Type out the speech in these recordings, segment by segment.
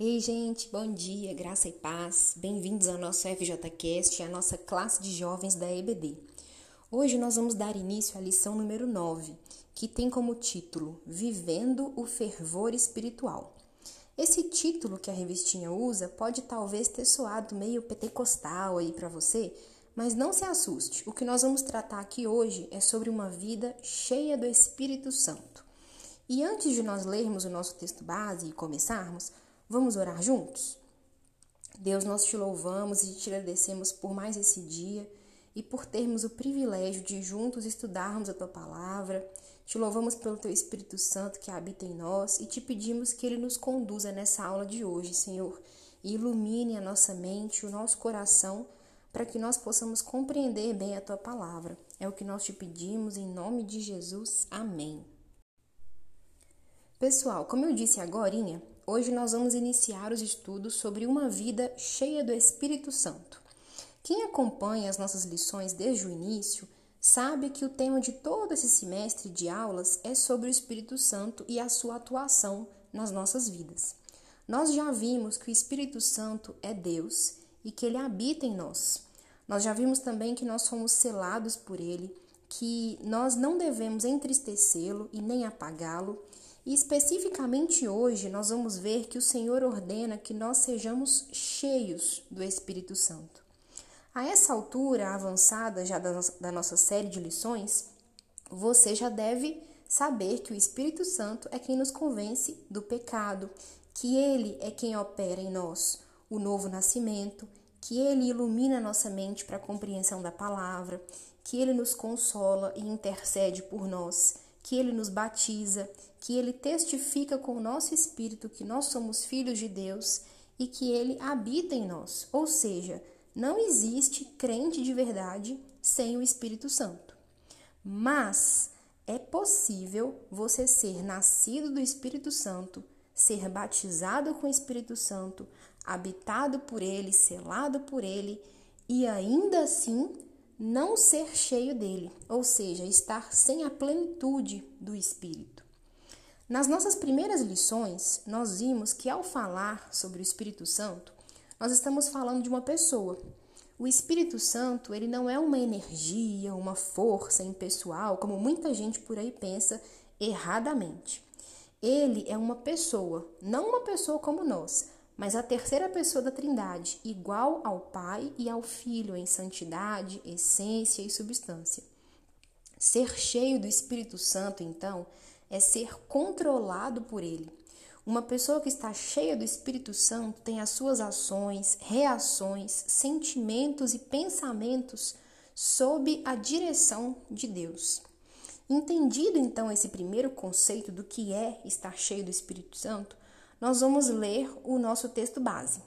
Ei, gente, bom dia, graça e paz. Bem-vindos ao nosso FJCast, a nossa classe de jovens da EBD. Hoje nós vamos dar início à lição número 9, que tem como título Vivendo o Fervor Espiritual. Esse título que a revistinha usa pode talvez ter soado meio pentecostal aí para você, mas não se assuste. O que nós vamos tratar aqui hoje é sobre uma vida cheia do Espírito Santo. E antes de nós lermos o nosso texto base e começarmos, vamos orar juntos? Deus, nós te louvamos e te agradecemos por mais esse dia e por termos o privilégio de juntos estudarmos a tua palavra. Te louvamos pelo teu Espírito Santo que habita em nós e te pedimos que ele nos conduza nessa aula de hoje, Senhor, e ilumine a nossa mente, o nosso coração, para que nós possamos compreender bem a tua palavra. É o que nós te pedimos em nome de Jesus. Amém. Pessoal, como eu disse agora, hoje nós vamos iniciar os estudos sobre uma vida cheia do Espírito Santo. Quem acompanha as nossas lições desde o início sabe que o tema de todo esse semestre de aulas é sobre o Espírito Santo e a sua atuação nas nossas vidas. Nós já vimos que o Espírito Santo é Deus e que ele habita em nós. Nós já vimos também que nós somos selados por ele, que nós não devemos entristecê-lo e nem apagá-lo e especificamente hoje nós vamos ver que o Senhor ordena que nós sejamos cheios do Espírito Santo. A essa altura avançada já da nossa série de lições, você já deve saber que o Espírito Santo é quem nos convence do pecado, que ele é quem opera em nós o novo nascimento, que ele ilumina nossa mente para a compreensão da palavra, que ele nos consola e intercede por nós, que ele nos batiza, que ele testifica com o nosso espírito que nós somos filhos de Deus e que ele habita em nós. Ou seja, não existe crente de verdade sem o Espírito Santo. Mas é possível você ser nascido do Espírito Santo, ser batizado com o Espírito Santo, habitado por ele, selado por ele e ainda assim não ser cheio dele, ou seja, estar sem a plenitude do Espírito. Nas nossas primeiras lições, nós vimos que ao falar sobre o Espírito Santo, nós estamos falando de uma pessoa. O Espírito Santo, ele não é uma energia, uma força impessoal, como muita gente por aí pensa erradamente. Ele é uma pessoa, não uma pessoa como nós, mas a terceira pessoa da Trindade, igual ao Pai e ao Filho em santidade, essência e substância. Ser cheio do Espírito Santo, então, é ser controlado por ele. Uma pessoa que está cheia do Espírito Santo tem as suas ações, reações, sentimentos e pensamentos sob a direção de Deus. Entendido então esse primeiro conceito do que é estar cheio do Espírito Santo, nós vamos ler o nosso texto base.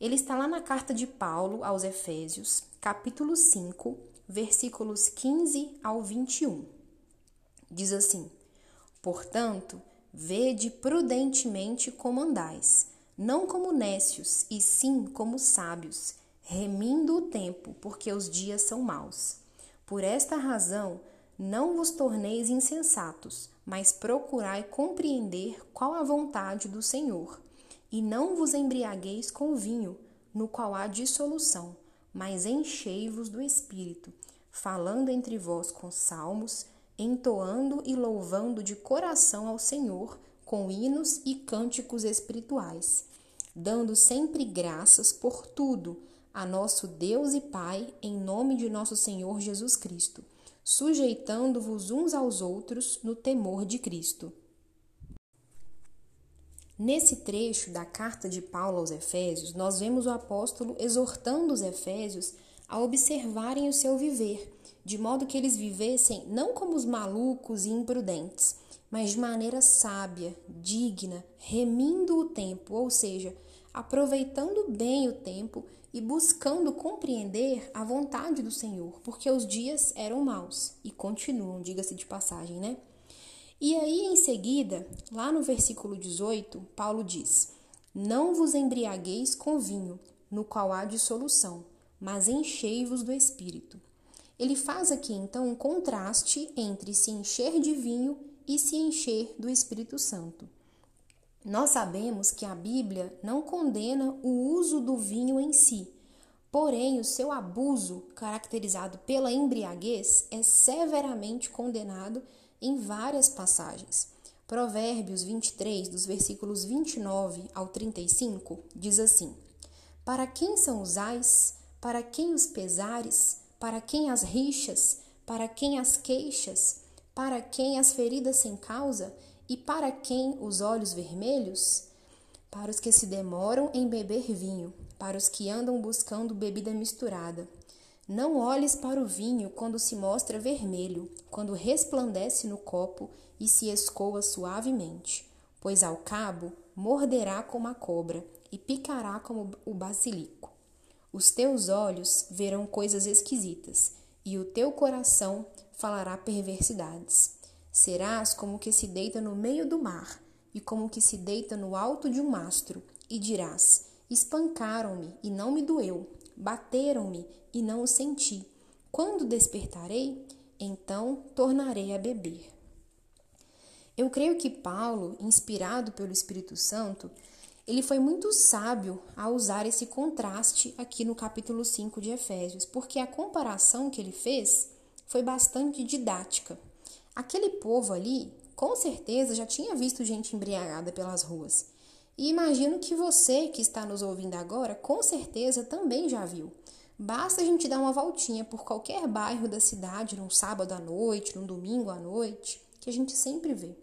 Ele está lá na carta de Paulo aos Efésios, capítulo 5, versículos 15 ao 21. Diz assim: Portanto, vede prudentemente como andais, não como nécios, e sim como sábios, remindo o tempo, porque os dias são maus. Por esta razão, não vos torneis insensatos, mas procurai compreender qual a vontade do Senhor. E não vos embriagueis com vinho, no qual há dissolução, mas enchei-vos do Espírito, falando entre vós com salmos, entoando e louvando de coração ao Senhor com hinos e cânticos espirituais, dando sempre graças por tudo a nosso Deus e Pai, em nome de nosso Senhor Jesus Cristo, sujeitando-vos uns aos outros no temor de Cristo. Nesse trecho da carta de Paulo aos Efésios, nós vemos o apóstolo exortando os Efésios a observarem o seu viver de modo que eles vivessem não como os malucos e imprudentes, mas de maneira sábia, digna, remindo o tempo, ou seja, aproveitando bem o tempo e buscando compreender a vontade do Senhor, porque os dias eram maus e continuam, diga-se de passagem, né? E aí, em seguida, lá no versículo 18, Paulo diz: Não vos embriagueis com vinho, no qual há dissolução, mas enchei-vos do espírito. Ele faz aqui então um contraste entre se encher de vinho e se encher do Espírito Santo. Nós sabemos que a Bíblia não condena o uso do vinho em si, porém o seu abuso, caracterizado pela embriaguez, é severamente condenado em várias passagens. Provérbios 23, dos versículos 29 ao 35, diz assim: Para quem são os ais? Para quem os pesares? Para quem as rixas? Para quem as queixas? Para quem as feridas sem causa? E para quem os olhos vermelhos? Para os que se demoram em beber vinho, para os que andam buscando bebida misturada. Não olhes para o vinho quando se mostra vermelho, quando resplandece no copo e se escoa suavemente, pois ao cabo morderá como a cobra e picará como o basilico. Os teus olhos verão coisas esquisitas, e o teu coração falará perversidades. Serás como que se deita no meio do mar, e como que se deita no alto de um mastro, e dirás: Espancaram-me e não me doeu, bateram-me e não o senti. Quando despertarei, então tornarei a beber. Eu creio que Paulo, inspirado pelo Espírito Santo, ele foi muito sábio a usar esse contraste aqui no capítulo 5 de Efésios, porque a comparação que ele fez foi bastante didática. Aquele povo ali, com certeza, já tinha visto gente embriagada pelas ruas. E imagino que você que está nos ouvindo agora, com certeza também já viu. Basta a gente dar uma voltinha por qualquer bairro da cidade num sábado à noite, num domingo à noite, que a gente sempre vê.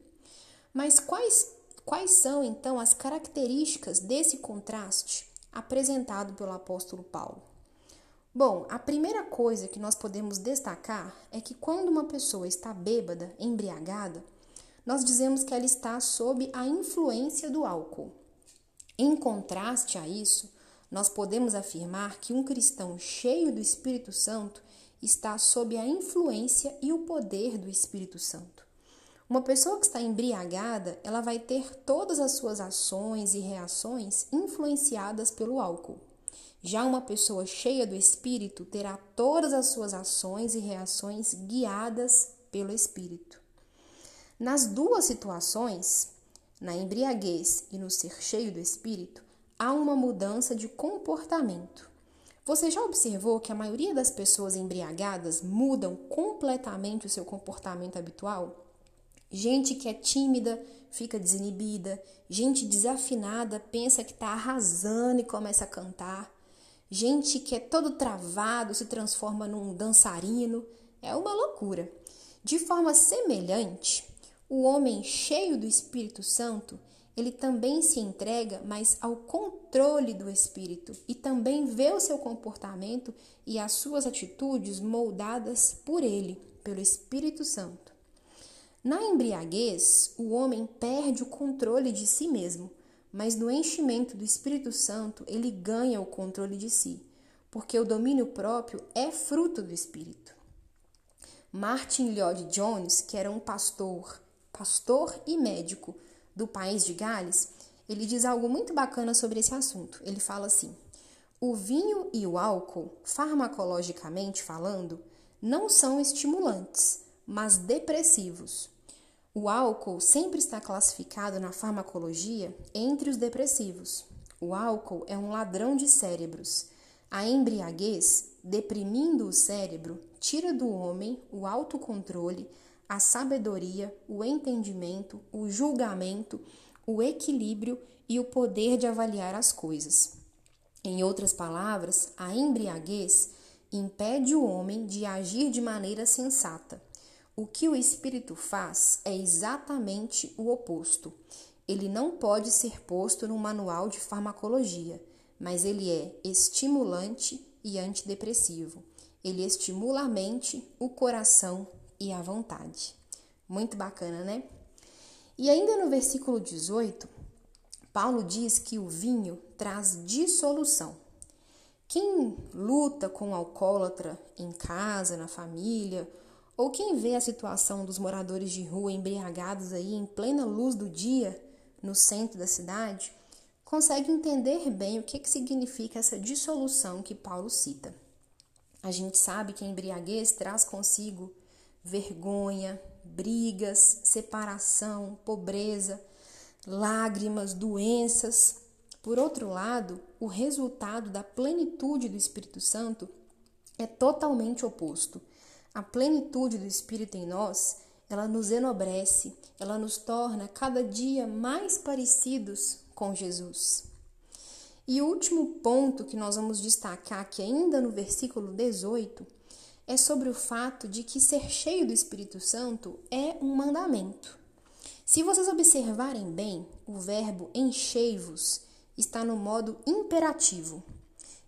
Mas quais Quais são então as características desse contraste apresentado pelo apóstolo Paulo? Bom, a primeira coisa que nós podemos destacar é que quando uma pessoa está bêbada, embriagada, nós dizemos que ela está sob a influência do álcool. Em contraste a isso, nós podemos afirmar que um cristão cheio do Espírito Santo está sob a influência e o poder do Espírito Santo. Uma pessoa que está embriagada, ela vai ter todas as suas ações e reações influenciadas pelo álcool. Já uma pessoa cheia do espírito terá todas as suas ações e reações guiadas pelo espírito. Nas duas situações, na embriaguez e no ser cheio do espírito, há uma mudança de comportamento. Você já observou que a maioria das pessoas embriagadas mudam completamente o seu comportamento habitual? Gente que é tímida fica desinibida, gente desafinada pensa que está arrasando e começa a cantar, gente que é todo travado se transforma num dançarino. É uma loucura. De forma semelhante, o homem cheio do Espírito Santo, ele também se entrega mais ao controle do Espírito e também vê o seu comportamento e as suas atitudes moldadas por ele, pelo Espírito Santo. Na embriaguez, o homem perde o controle de si mesmo, mas no enchimento do Espírito Santo ele ganha o controle de si, porque o domínio próprio é fruto do Espírito. Martin Lloyd Jones, que era um pastor, pastor e médico do país de Gales, ele diz algo muito bacana sobre esse assunto. Ele fala assim: o vinho e o álcool, farmacologicamente falando, não são estimulantes, mas depressivos. O álcool sempre está classificado na farmacologia entre os depressivos. O álcool é um ladrão de cérebros. A embriaguez, deprimindo o cérebro, tira do homem o autocontrole, a sabedoria, o entendimento, o julgamento, o equilíbrio e o poder de avaliar as coisas. Em outras palavras, a embriaguez impede o homem de agir de maneira sensata. O que o espírito faz é exatamente o oposto. Ele não pode ser posto no manual de farmacologia, mas ele é estimulante e antidepressivo. Ele estimula a mente, o coração e a vontade. Muito bacana, né? E ainda no versículo 18, Paulo diz que o vinho traz dissolução. Quem luta com o alcoólatra em casa, na família, ou quem vê a situação dos moradores de rua embriagados aí em plena luz do dia no centro da cidade, consegue entender bem o que, que significa essa dissolução que Paulo cita. A gente sabe que a embriaguez traz consigo vergonha, brigas, separação, pobreza. lágrimas, doenças. Por outro lado, o resultado da plenitude do Espírito Santo é totalmente oposto. A plenitude do Espírito em nós, ela nos enobrece, ela nos torna cada dia mais parecidos com Jesus. E o último ponto que nós vamos destacar aqui ainda no versículo 18 é sobre o fato de que ser cheio do Espírito Santo é um mandamento. Se vocês observarem bem, o verbo enchei-vos está no modo imperativo.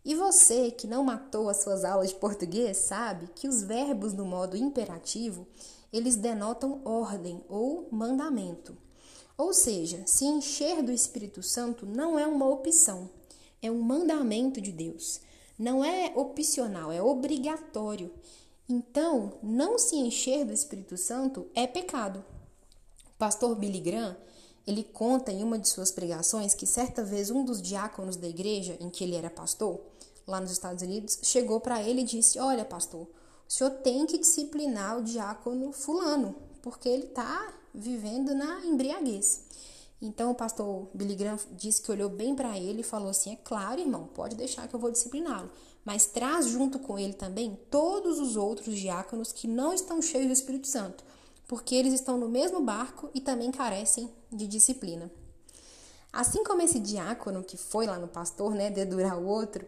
E você que não matou as suas aulas de português sabe que os verbos no modo imperativo, eles denotam ordem ou mandamento. Ou seja, se encher do Espírito Santo não é uma opção, é um mandamento de Deus. Não é opcional, é obrigatório. Então, não se encher do Espírito Santo é pecado. O pastor Billy Graham, ele conta em uma de suas pregações que certa vez um dos diáconos da igreja em que ele era pastor, lá nos Estados Unidos, chegou para ele e disse: Olha, pastor, o senhor tem que disciplinar o diácono Fulano, porque ele está vivendo na embriaguez. Então o pastor Billy Graham disse que olhou bem para ele e falou assim: É claro, irmão, pode deixar que eu vou discipliná-lo, mas traz junto com ele também todos os outros diáconos que não estão cheios do Espírito Santo, porque eles estão no mesmo barco e também carecem de disciplina. Assim como esse diácono que foi lá no pastor, né, dedurar o outro,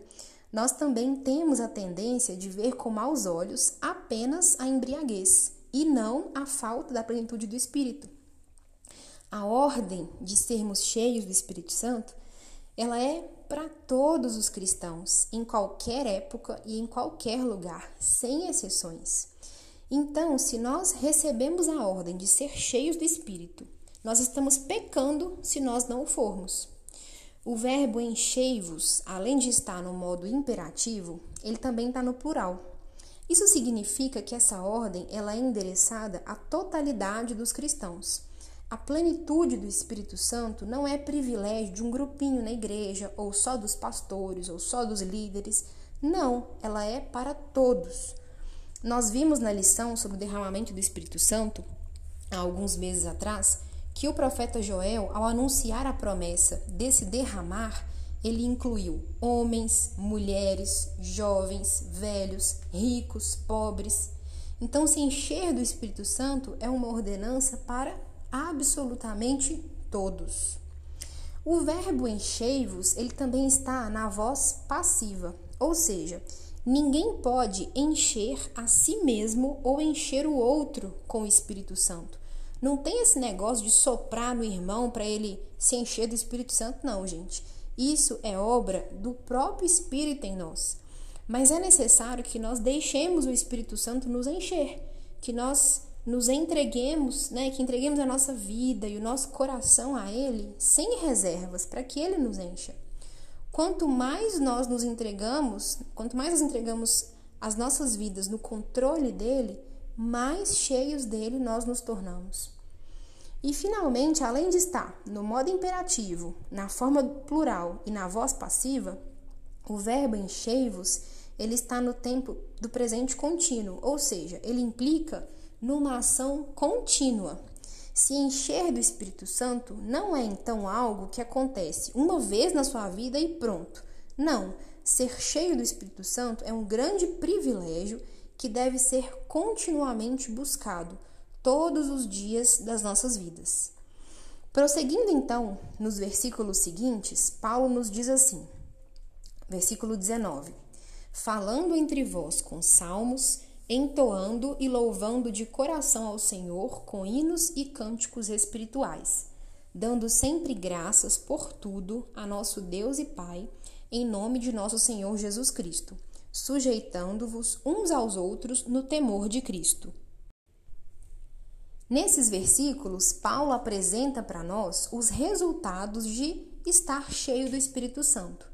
nós também temos a tendência de ver com maus olhos apenas a embriaguez e não a falta da plenitude do Espírito a ordem de sermos cheios do Espírito Santo, ela é para todos os cristãos, em qualquer época e em qualquer lugar, sem exceções. Então, se nós recebemos a ordem de ser cheios do Espírito, nós estamos pecando se nós não o formos. O verbo enchei-vos, além de estar no modo imperativo, ele também está no plural. Isso significa que essa ordem ela é endereçada à totalidade dos cristãos. A plenitude do Espírito Santo não é privilégio de um grupinho na igreja, ou só dos pastores, ou só dos líderes. Não, ela é para todos. Nós vimos na lição sobre o derramamento do Espírito Santo, há alguns meses atrás, que o profeta Joel, ao anunciar a promessa desse derramar, ele incluiu homens, mulheres, jovens, velhos, ricos, pobres. Então, se encher do Espírito Santo é uma ordenança para absolutamente todos. O verbo enchei-vos, ele também está na voz passiva, ou seja, ninguém pode encher a si mesmo ou encher o outro com o Espírito Santo. Não tem esse negócio de soprar no irmão para ele se encher do Espírito Santo, não, gente. Isso é obra do próprio Espírito em nós. Mas é necessário que nós deixemos o Espírito Santo nos encher, que nós nos entreguemos, né, que entreguemos a nossa vida e o nosso coração a Ele sem reservas, para que Ele nos encha. Quanto mais nós nos entregamos, quanto mais nós entregamos as nossas vidas no controle dele, mais cheios dele nós nos tornamos. E finalmente, além de estar no modo imperativo, na forma plural e na voz passiva, o verbo enchei-vos, ele está no tempo do presente contínuo, ou seja, ele implica numa ação contínua. Se encher do Espírito Santo não é então algo que acontece uma vez na sua vida e pronto. Não, ser cheio do Espírito Santo é um grande privilégio que deve ser continuamente buscado todos os dias das nossas vidas. Prosseguindo então nos versículos seguintes, Paulo nos diz assim: versículo 19: Falando entre vós com salmos, entoando e louvando de coração ao Senhor com hinos e cânticos espirituais, dando sempre graças por tudo a nosso Deus e Pai, em nome de nosso Senhor Jesus Cristo, sujeitando-vos uns aos outros no temor de Cristo. Nesses versículos, Paulo apresenta para nós os resultados de estar cheio do Espírito Santo.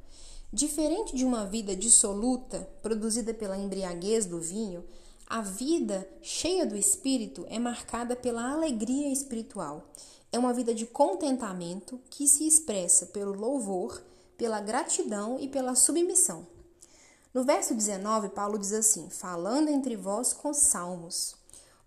Diferente de uma vida dissoluta, produzida pela embriaguez do vinho, a vida cheia do Espírito é marcada pela alegria espiritual. É uma vida de contentamento que se expressa pelo louvor, pela gratidão e pela submissão. No verso 19, Paulo diz assim: falando entre vós com salmos.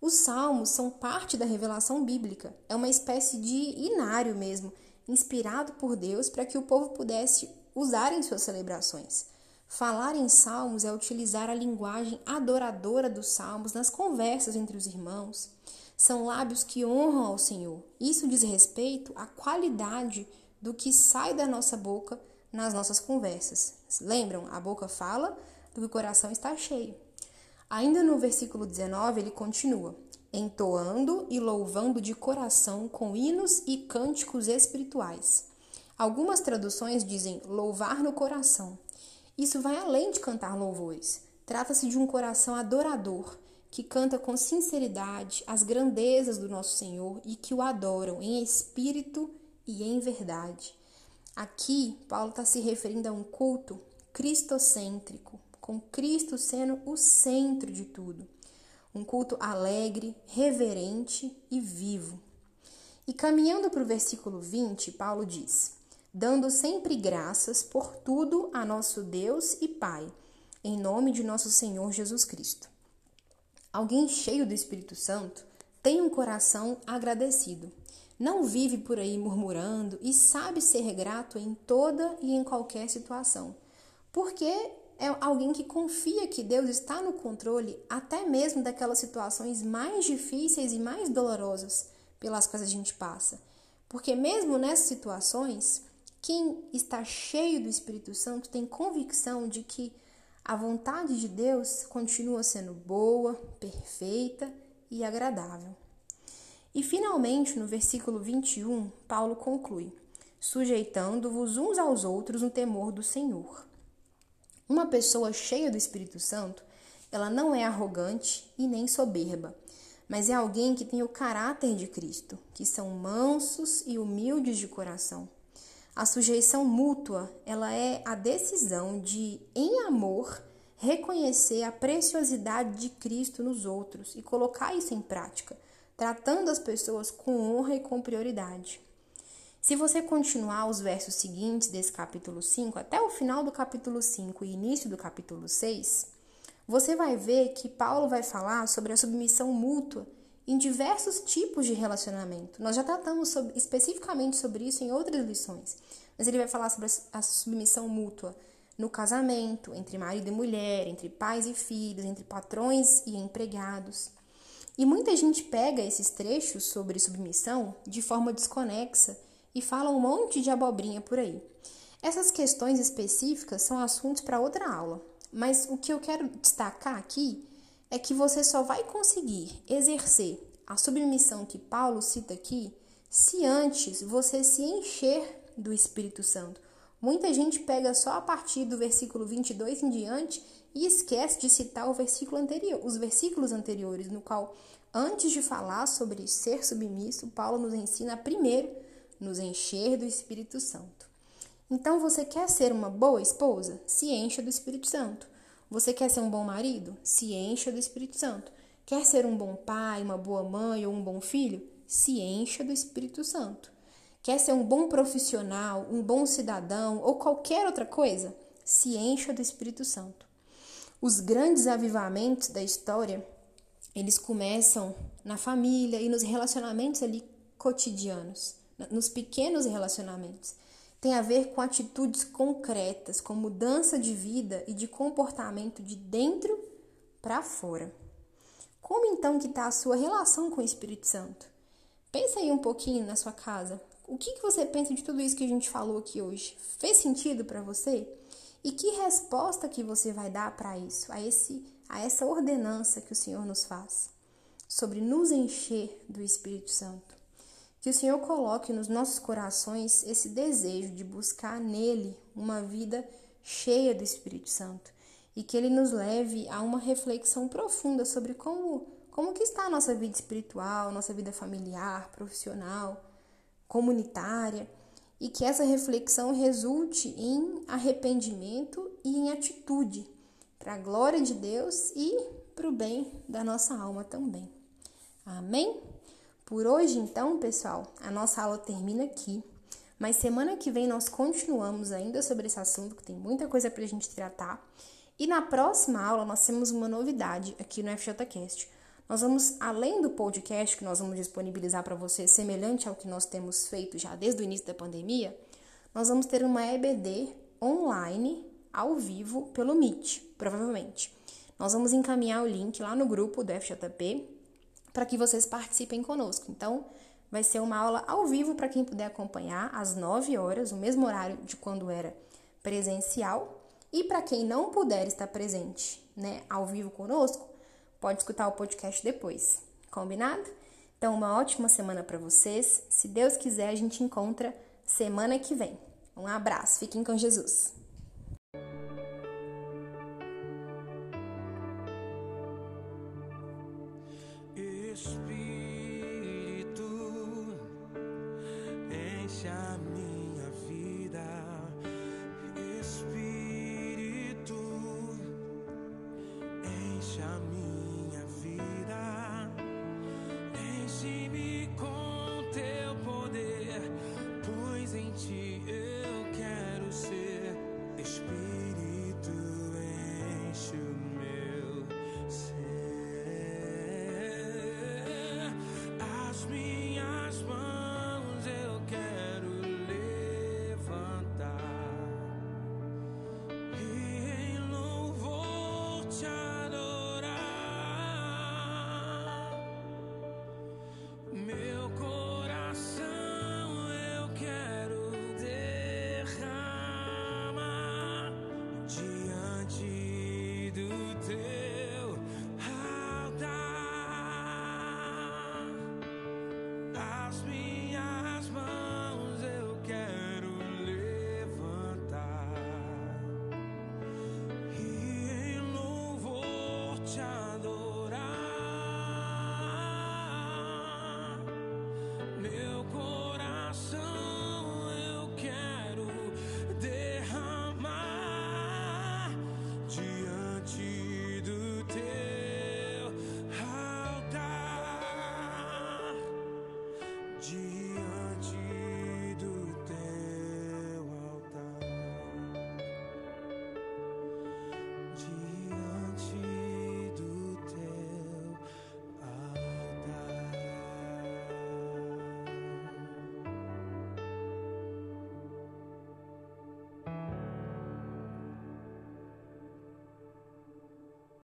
Os salmos são parte da revelação bíblica, é uma espécie de inário mesmo, inspirado por Deus para que o povo pudesse usar em suas celebrações. Falar em salmos é utilizar a linguagem adoradora dos salmos nas conversas entre os irmãos. São lábios que honram ao Senhor. Isso diz respeito à qualidade do que sai da nossa boca nas nossas conversas. Lembram? A boca fala do que o coração está cheio. Ainda no versículo 19, ele continua: entoando e louvando de coração com hinos e cânticos espirituais. Algumas traduções dizem louvar no coração. Isso vai além de cantar louvores. Trata-se de um coração adorador que canta com sinceridade as grandezas do nosso Senhor e que o adoram em espírito e em verdade. Aqui, Paulo está se referindo a um culto cristocêntrico, com Cristo sendo o centro de tudo. Um culto alegre, reverente e vivo. E caminhando para o versículo 20, Paulo diz: Dando sempre graças por tudo a nosso Deus e Pai, em nome de nosso Senhor Jesus Cristo. Alguém cheio do Espírito Santo tem um coração agradecido não vive por aí murmurando e sabe ser grato em toda e em qualquer situação. Porque é alguém que confia que Deus está no controle até mesmo daquelas situações mais difíceis e mais dolorosas pelas quais a gente passa. Porque mesmo nessas situações, quem está cheio do Espírito Santo tem convicção de que a vontade de Deus continua sendo boa, perfeita e agradável. E finalmente, no versículo 21, Paulo conclui: sujeitando-vos uns aos outros no temor do Senhor. Uma pessoa cheia do Espírito Santo, ela não é arrogante e nem soberba, mas é alguém que tem o caráter de Cristo, que são mansos e humildes de coração. A sujeição mútua, ela é a decisão de, em amor, reconhecer a preciosidade de Cristo nos outros e colocar isso em prática tratando as pessoas com honra e com prioridade. Se você continuar os versos seguintes desse capítulo 5 até o final do capítulo 5 e início do capítulo 6, você vai ver que Paulo vai falar sobre a submissão mútua em diversos tipos de relacionamento. Nós já tratamos sobre, especificamente sobre isso em outras lições, mas ele vai falar sobre a submissão mútua no casamento, entre marido e mulher, entre pais e filhos, entre patrões e empregados. E muita gente pega esses trechos sobre submissão de forma desconexa e fala um monte de abobrinha por aí. Essas questões específicas são assuntos para outra aula, mas o que eu quero destacar aqui é que você só vai conseguir exercer a submissão que Paulo cita aqui se antes você se encher do Espírito Santo. Muita gente pega só a partir do versículo 22 em diante e esquece de citar o versículo anterior, os versículos anteriores, no qual, antes de falar sobre ser submisso, Paulo nos ensina primeiro nos encher do Espírito Santo. Então, você quer ser uma boa esposa? Se encha do Espírito Santo. Você quer ser um bom marido? Se encha do Espírito Santo. Quer ser um bom pai, uma boa mãe ou um bom filho? Se encha do Espírito Santo. Quer ser um bom profissional, um bom cidadão ou qualquer outra coisa? Se encha do Espírito Santo. Os grandes avivamentos da história, eles começam na família e nos relacionamentos ali cotidianos, nos pequenos relacionamentos. Tem a ver com atitudes concretas, com mudança de vida e de comportamento de dentro para fora. Como então que está a sua relação com o Espírito Santo? Pensa aí um pouquinho na sua casa. O que, que você pensa de tudo isso que a gente falou aqui hoje? Fez sentido para você? E que resposta que você vai dar para isso, a esse a essa ordenança que o Senhor nos faz sobre nos encher do Espírito Santo? Que o Senhor coloque nos nossos corações esse desejo de buscar nele uma vida cheia do Espírito Santo e que ele nos leve a uma reflexão profunda sobre como como que está a nossa vida espiritual, nossa vida familiar, profissional, comunitária e que essa reflexão resulte em arrependimento e em atitude para a glória de Deus e para o bem da nossa alma também. Amém? Por hoje, então, pessoal, a nossa aula termina aqui. Mas semana que vem nós continuamos ainda sobre esse assunto, que tem muita coisa para a gente tratar. E na próxima aula nós temos uma novidade aqui no FJCast. Nós vamos, além do podcast que nós vamos disponibilizar para você, semelhante ao que nós temos feito já desde o início da pandemia, nós vamos ter uma EBD online, ao vivo, pelo Meet, provavelmente. Nós vamos encaminhar o link lá no grupo do FJP para que vocês participem conosco. Então, vai ser uma aula ao vivo para quem puder acompanhar, às 9 horas, o mesmo horário de quando era presencial. E para quem não puder estar presente, né, ao vivo conosco, pode escutar o podcast depois. Combinado? Então, uma ótima semana para vocês. Se Deus quiser, a gente encontra semana que vem. Um abraço, fiquem com Jesus.